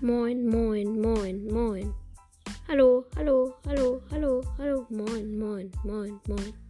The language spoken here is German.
Moin, moin, moin, moin. Hallo, hallo, hallo, hallo, hallo. Moin, moin, moin, moin.